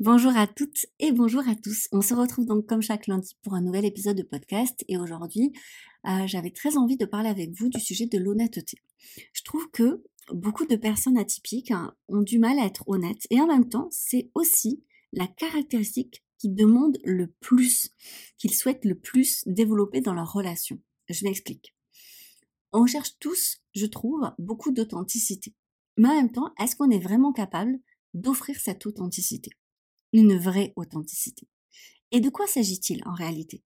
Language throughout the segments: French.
Bonjour à toutes et bonjour à tous. On se retrouve donc comme chaque lundi pour un nouvel épisode de podcast et aujourd'hui euh, j'avais très envie de parler avec vous du sujet de l'honnêteté. Je trouve que beaucoup de personnes atypiques hein, ont du mal à être honnêtes et en même temps c'est aussi la caractéristique qui demande le plus, qu'ils souhaitent le plus développer dans leur relation. Je m'explique. On cherche tous, je trouve, beaucoup d'authenticité. Mais en même temps, est-ce qu'on est vraiment capable d'offrir cette authenticité? Une vraie authenticité. Et de quoi s'agit-il en réalité?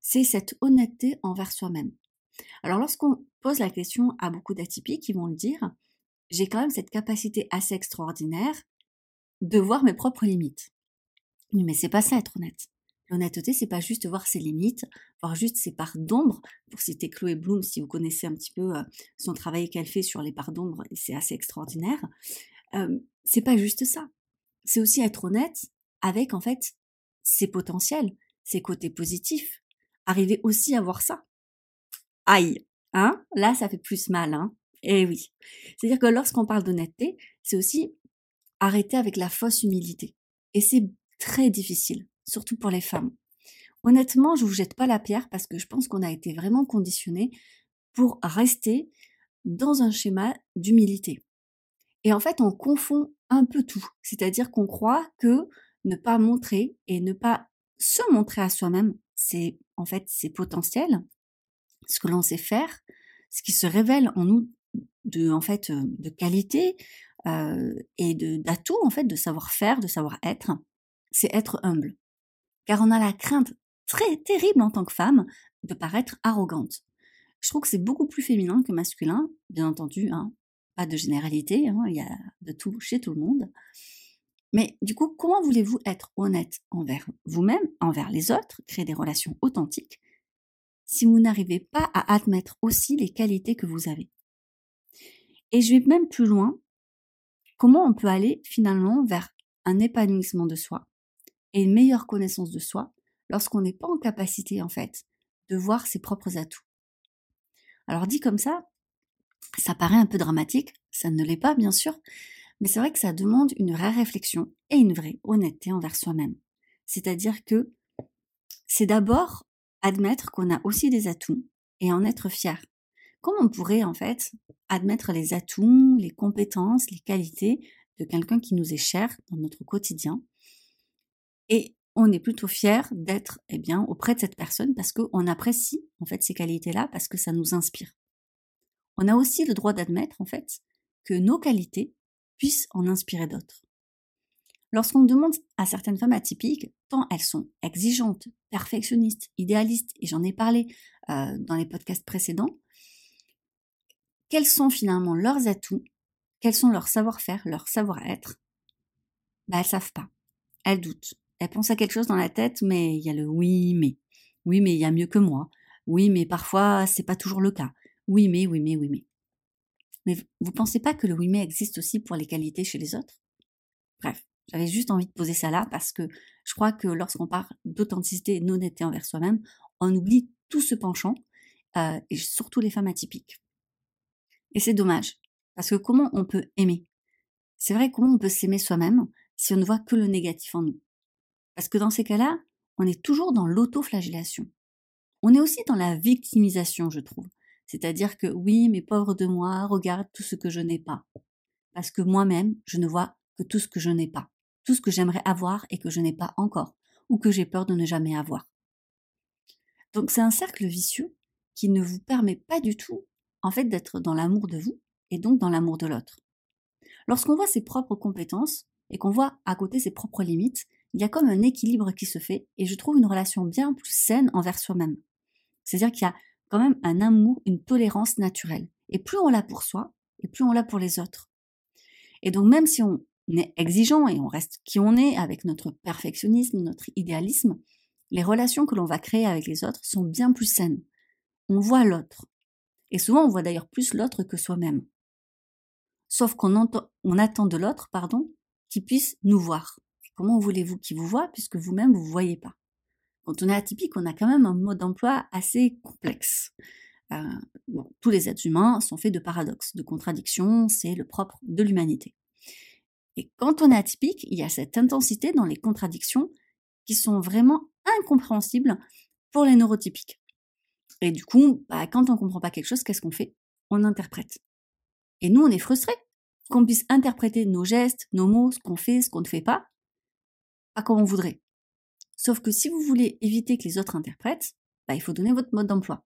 C'est cette honnêteté envers soi-même. Alors lorsqu'on pose la question à beaucoup d'atypiques, ils vont le dire, j'ai quand même cette capacité assez extraordinaire de voir mes propres limites. Mais c'est pas ça être honnête. L'honnêteté, c'est pas juste voir ses limites, voir juste ses parts d'ombre. Pour citer Chloé Bloom, si vous connaissez un petit peu euh, son travail qu'elle fait sur les parts d'ombre, c'est assez extraordinaire. Euh, c'est pas juste ça. C'est aussi être honnête avec en fait ses potentiels, ses côtés positifs. Arriver aussi à voir ça. Aïe, hein Là, ça fait plus mal, hein Eh oui. C'est-à-dire que lorsqu'on parle d'honnêteté, c'est aussi arrêter avec la fausse humilité. Et c'est très difficile, surtout pour les femmes. Honnêtement, je vous jette pas la pierre parce que je pense qu'on a été vraiment conditionné pour rester dans un schéma d'humilité. Et en fait, on confond un peu tout. C'est-à-dire qu'on croit que ne pas montrer et ne pas se montrer à soi-même, c'est en fait c'est potentiel, ce que l'on sait faire, ce qui se révèle en nous de en fait euh, de qualité euh, et de en fait de savoir-faire, de savoir-être c'est être humble. Car on a la crainte très terrible en tant que femme de paraître arrogante. Je trouve que c'est beaucoup plus féminin que masculin, bien entendu, hein, pas de généralité, hein, il y a de tout chez tout le monde. Mais du coup, comment voulez-vous être honnête envers vous-même, envers les autres, créer des relations authentiques, si vous n'arrivez pas à admettre aussi les qualités que vous avez? Et je vais même plus loin, comment on peut aller finalement vers un épanouissement de soi, et une meilleure connaissance de soi lorsqu'on n'est pas en capacité, en fait, de voir ses propres atouts? Alors dit comme ça, ça paraît un peu dramatique, ça ne l'est pas, bien sûr, mais c'est vrai que ça demande une vraie réflexion et une vraie honnêteté envers soi-même. C'est-à-dire que c'est d'abord admettre qu'on a aussi des atouts et en être fier. Comment on pourrait en fait admettre les atouts, les compétences, les qualités de quelqu'un qui nous est cher dans notre quotidien et on est plutôt fier d'être eh bien auprès de cette personne parce qu'on apprécie en fait ces qualités-là parce que ça nous inspire. On a aussi le droit d'admettre en fait que nos qualités puissent en inspirer d'autres. Lorsqu'on demande à certaines femmes atypiques, tant elles sont exigeantes, perfectionnistes, idéalistes, et j'en ai parlé euh, dans les podcasts précédents, quels sont finalement leurs atouts, quels sont leurs savoir-faire, leur savoir-être, bah, elles savent pas. Elles doutent elle pense à quelque chose dans la tête, mais il y a le oui, mais. Oui, mais il y a mieux que moi. Oui, mais parfois, c'est pas toujours le cas. Oui, mais, oui, mais, oui, mais. Mais vous pensez pas que le oui, mais existe aussi pour les qualités chez les autres? Bref, j'avais juste envie de poser ça là parce que je crois que lorsqu'on parle d'authenticité et d'honnêteté envers soi-même, on oublie tout ce penchant, euh, et surtout les femmes atypiques. Et c'est dommage, parce que comment on peut aimer? C'est vrai, comment on peut s'aimer soi-même si on ne voit que le négatif en nous? Parce que dans ces cas-là, on est toujours dans l'autoflagellation. On est aussi dans la victimisation, je trouve. C'est-à-dire que oui, mais pauvre de moi, regarde tout ce que je n'ai pas. Parce que moi-même, je ne vois que tout ce que je n'ai pas. Tout ce que j'aimerais avoir et que je n'ai pas encore. Ou que j'ai peur de ne jamais avoir. Donc c'est un cercle vicieux qui ne vous permet pas du tout, en fait, d'être dans l'amour de vous et donc dans l'amour de l'autre. Lorsqu'on voit ses propres compétences et qu'on voit à côté ses propres limites, il y a comme un équilibre qui se fait et je trouve une relation bien plus saine envers soi-même. C'est-à-dire qu'il y a quand même un amour, une tolérance naturelle. Et plus on l'a pour soi, et plus on l'a pour les autres. Et donc même si on est exigeant et on reste qui on est avec notre perfectionnisme, notre idéalisme, les relations que l'on va créer avec les autres sont bien plus saines. On voit l'autre. Et souvent on voit d'ailleurs plus l'autre que soi-même. Sauf qu'on on attend de l'autre, pardon, qu'il puisse nous voir. comment voulez-vous qu'il vous voit puisque vous-même vous ne voyez pas? Quand on est atypique, on a quand même un mode d'emploi assez complexe. Euh, tous les êtres humains sont faits de paradoxes, de contradictions, c'est le propre de l'humanité. Et quand on est atypique, il y a cette intensité dans les contradictions qui sont vraiment incompréhensibles pour les neurotypiques. Et du coup, bah, quand on ne comprend pas quelque chose, qu'est-ce qu'on fait? On interprète. Et nous, on est frustrés qu'on puisse interpréter nos gestes, nos mots, ce qu'on fait, ce qu'on ne fait pas, pas comme on voudrait. Sauf que si vous voulez éviter que les autres interprètent, bah, il faut donner votre mode d'emploi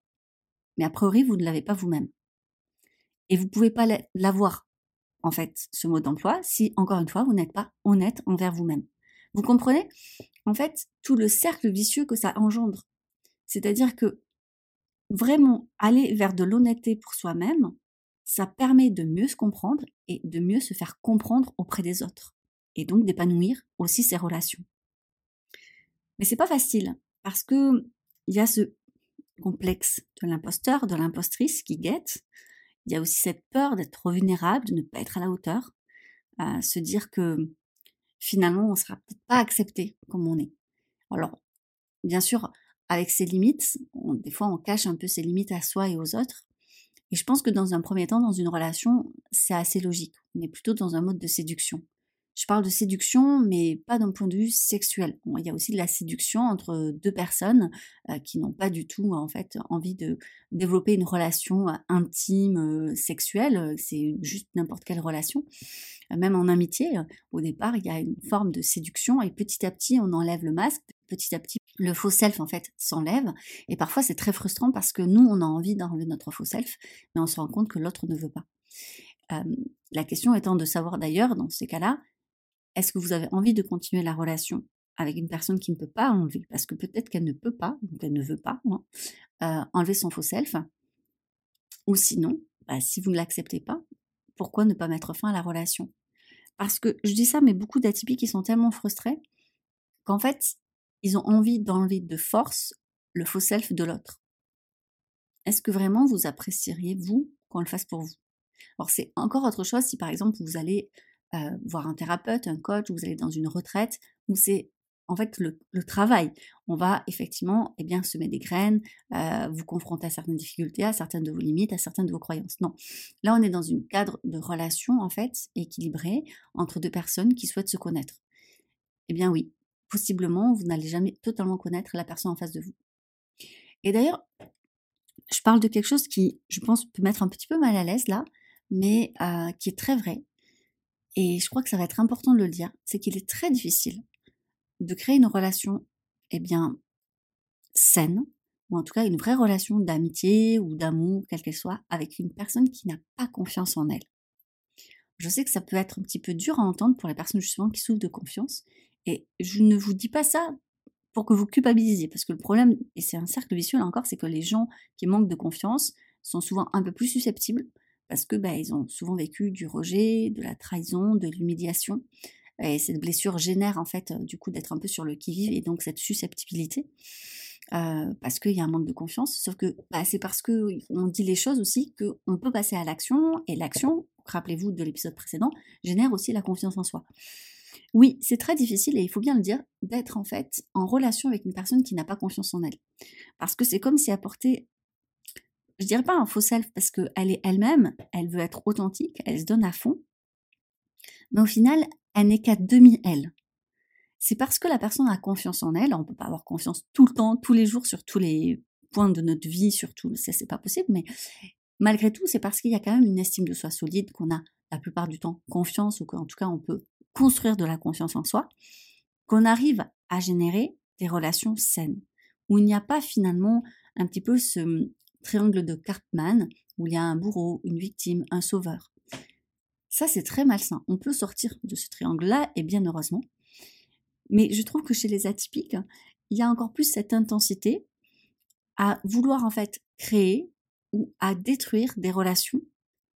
mais a priori, vous ne l'avez pas vous-même. Et vous ne pouvez pas l'avoir, en fait, ce mode d'emploi, si, encore une fois, vous n'êtes pas honnête envers vous-même. Vous comprenez? En fait, tout le cercle vicieux que ça engendre. C'est-à-dire que vraiment aller vers de l'honnêteté pour soi-même, ça permet de mieux se comprendre et de mieux se faire comprendre auprès des autres. Et donc d'épanouir aussi ses relations. Mais c'est pas facile parce que il y a ce complexe de l'imposteur, de l'impostrice qui guette. Il y a aussi cette peur d'être trop vulnérable, de ne pas être à la hauteur, à se dire que finalement on sera peut-être pas accepté comme on est. Alors, bien sûr, avec ses limites, des fois on cache un peu ses limites à soi et aux autres. Et je pense que dans un premier temps, dans une relation, c'est assez logique. On est plutôt dans un mode de séduction. Je parle de séduction, mais pas d'un point de vue sexuel. il y a aussi de la séduction entre deux personnes euh, qui n'ont pas du tout en fait envie de développer une relation euh, intime, euh, sexuelle. C'est juste n'importe quelle relation. Même en amitié, au départ, il y a une forme de séduction et petit à petit, on enlève le masque. Petit à petit, le faux self en fait s'enlève. Et parfois, c'est très frustrant parce que nous, on a envie d'enlever notre faux self, mais on se rend compte que l'autre ne veut pas. la question étant de savoir d'ailleurs, dans ces cas-là, est-ce que vous avez envie de continuer la relation avec une personne qui ne peut pas enlever, parce que peut-être qu'elle ne peut pas, donc elle ne veut pas, hein, euh, enlever son faux self, ou sinon, bah, si vous ne l'acceptez pas, pourquoi ne pas mettre fin à la relation? Parce que je dis ça, mais beaucoup d'atypiques sont tellement frustrés qu'en fait, ils ont envie d'enlever de force le faux self de l'autre. Est-ce que vraiment vous apprécieriez, vous, qu'on le fasse pour vous? Alors c'est encore autre chose si par exemple vous allez euh, voir un thérapeute, un coach, vous allez dans une retraite, où c'est en fait le, travail. On va effectivement eh bien, semer des graines, euh, vous confronter à certaines difficultés, à certaines de vos limites, à certaines de vos croyances. Non. Là, on est dans un cadre de relation, en fait, équilibré entre deux personnes qui souhaitent se connaître. Eh bien oui, possiblement, vous n'allez jamais totalement connaître la personne en face de vous. Et d'ailleurs, je parle de quelque chose qui, je pense, peut mettre un petit peu mal à l'aise là, mais euh, qui est très vrai et je crois que ça va être important de le dire, c'est qu'il est très difficile de créer une relation, eh bien, saine, ou en tout cas une vraie relation d'amitié ou d'amour, quelle qu'elle soit, avec une personne qui n'a pas confiance en elle. Je sais que ça peut être un petit peu dur à entendre pour les personnes justement qui souffrent de confiance, et je ne vous dis pas ça pour que vous culpabilisiez, parce que le problème, et c'est un cercle vicieux là encore, c'est que les gens qui manquent de confiance sont souvent un peu plus susceptibles parce que bah, ils ont souvent vécu du rejet, de la trahison, de l'humiliation. Et cette blessure génère en fait du coup d'être un peu sur le qui-vive et donc cette susceptibilité. Euh, parce qu'il y a un manque de confiance, sauf que bah, c'est parce qu'on dit les choses aussi qu'on peut passer à l'action, et l'action, rappelez-vous de l'épisode précédent, génère aussi la confiance en soi. Oui, c'est très difficile, et il faut bien le dire, d'être en fait en relation avec une personne qui n'a pas confiance en elle. Parce que c'est comme si apporter je dirais pas un faux self parce qu'elle est elle-même, elle veut être authentique, elle se donne à fond, mais au final, elle n'est qu'à demi-elle. C'est parce que la personne a confiance en elle, on peut pas avoir confiance tout le temps, tous les jours, sur tous les points de notre vie, surtout, ça c'est pas possible, mais malgré tout, c'est parce qu'il y a quand même une estime de soi solide, qu'on a la plupart du temps confiance, ou qu'en tout cas on peut construire de la confiance en soi, qu'on arrive à générer des relations saines, où il n'y a pas finalement un petit peu ce, triangle de Cartman, où il y a un bourreau, une victime, un sauveur. Ça, c'est très malsain. On peut sortir de ce triangle-là, et bien heureusement. Mais je trouve que chez les atypiques, il y a encore plus cette intensité à vouloir en fait créer ou à détruire des relations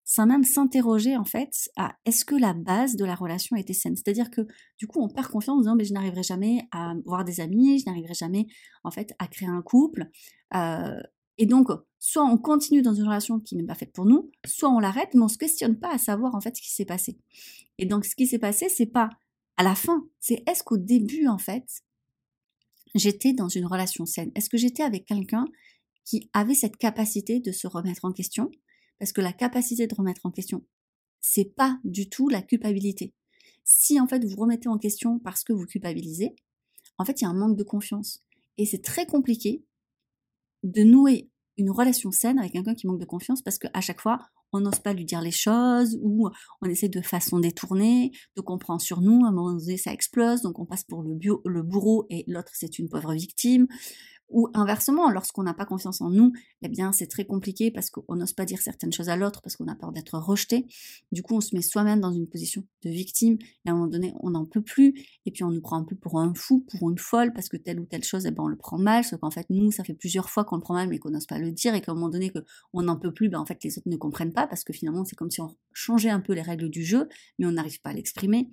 sans même s'interroger en fait à est-ce que la base de la relation était saine? C'est-à-dire que du coup on perd confiance en disant mais je n'arriverai jamais à voir des amis, je n'arriverai jamais en fait à créer un couple. Euh, et donc soit on continue dans une relation qui n'est pas faite pour nous, soit on l'arrête, mais on se questionne pas à savoir en fait ce qui s'est passé. Et donc ce qui s'est passé, c'est pas à la fin, c'est est-ce qu'au début en fait j'étais dans une relation saine? Est-ce que j'étais avec quelqu'un qui avait cette capacité de se remettre en question? Parce que la capacité de remettre en question, c'est pas du tout la culpabilité. Si en fait vous remettez en question parce que vous culpabilisez, en fait il y a un manque de confiance. Et c'est très compliqué de nouer une relation saine avec quelqu'un qui manque de confiance parce qu'à chaque fois, on n'ose pas lui dire les choses ou on essaie de façon détournée, donc on prend sur nous, à un moment donné ça explose, donc on passe pour le, bio, le bourreau et l'autre c'est une pauvre victime. Ou inversement, lorsqu'on n'a pas confiance en nous, eh bien c'est très compliqué parce qu'on n'ose pas dire certaines choses à l'autre parce qu'on a peur d'être rejeté. Du coup, on se met soi-même dans une position de victime et à un moment donné, on n'en peut plus et puis on nous prend un peu pour un fou, pour une folle parce que telle ou telle chose, eh ben on le prend mal. Sauf qu'en fait, nous, ça fait plusieurs fois qu'on le prend mal mais qu'on n'ose pas le dire et qu'à un moment donné, qu'on n'en peut plus, ben en fait les autres ne comprennent pas parce que finalement c'est comme si on changeait un peu les règles du jeu, mais on n'arrive pas à l'exprimer.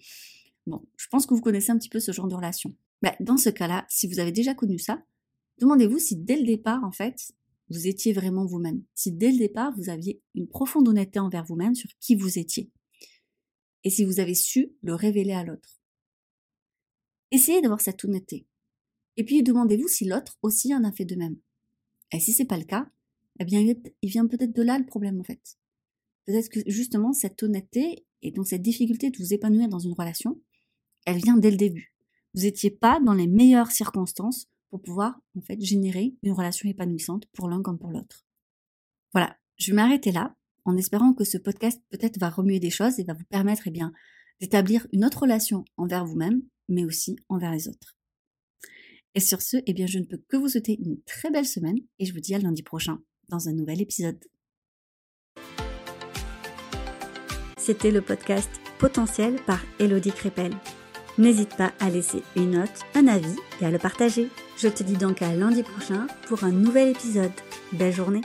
Bon, je pense que vous connaissez un petit peu ce genre de relation. Ben, dans ce cas-là, si vous avez déjà connu ça, Demandez-vous si dès le départ, en fait, vous étiez vraiment vous-même. Si dès le départ, vous aviez une profonde honnêteté envers vous-même sur qui vous étiez. Et si vous avez su le révéler à l'autre. Essayez d'avoir cette honnêteté. Et puis demandez-vous si l'autre aussi en a fait de même. Et si c'est pas le cas, eh bien, il vient peut-être de là le problème, en fait. Peut-être que justement, cette honnêteté et donc cette difficulté de vous épanouir dans une relation, elle vient dès le début. Vous n'étiez pas dans les meilleures circonstances pour pouvoir en fait générer une relation épanouissante pour l'un comme pour l'autre. Voilà, je vais m'arrêter là en espérant que ce podcast peut-être va remuer des choses et va vous permettre eh bien d'établir une autre relation envers vous-même, mais aussi envers les autres. Et sur ce, eh bien je ne peux que vous souhaiter une très belle semaine et je vous dis à lundi prochain dans un nouvel épisode. C'était le podcast Potentiel par Elodie Crépel. N'hésite pas à laisser une note, un avis et à le partager. Je te dis donc à lundi prochain pour un nouvel épisode. Belle journée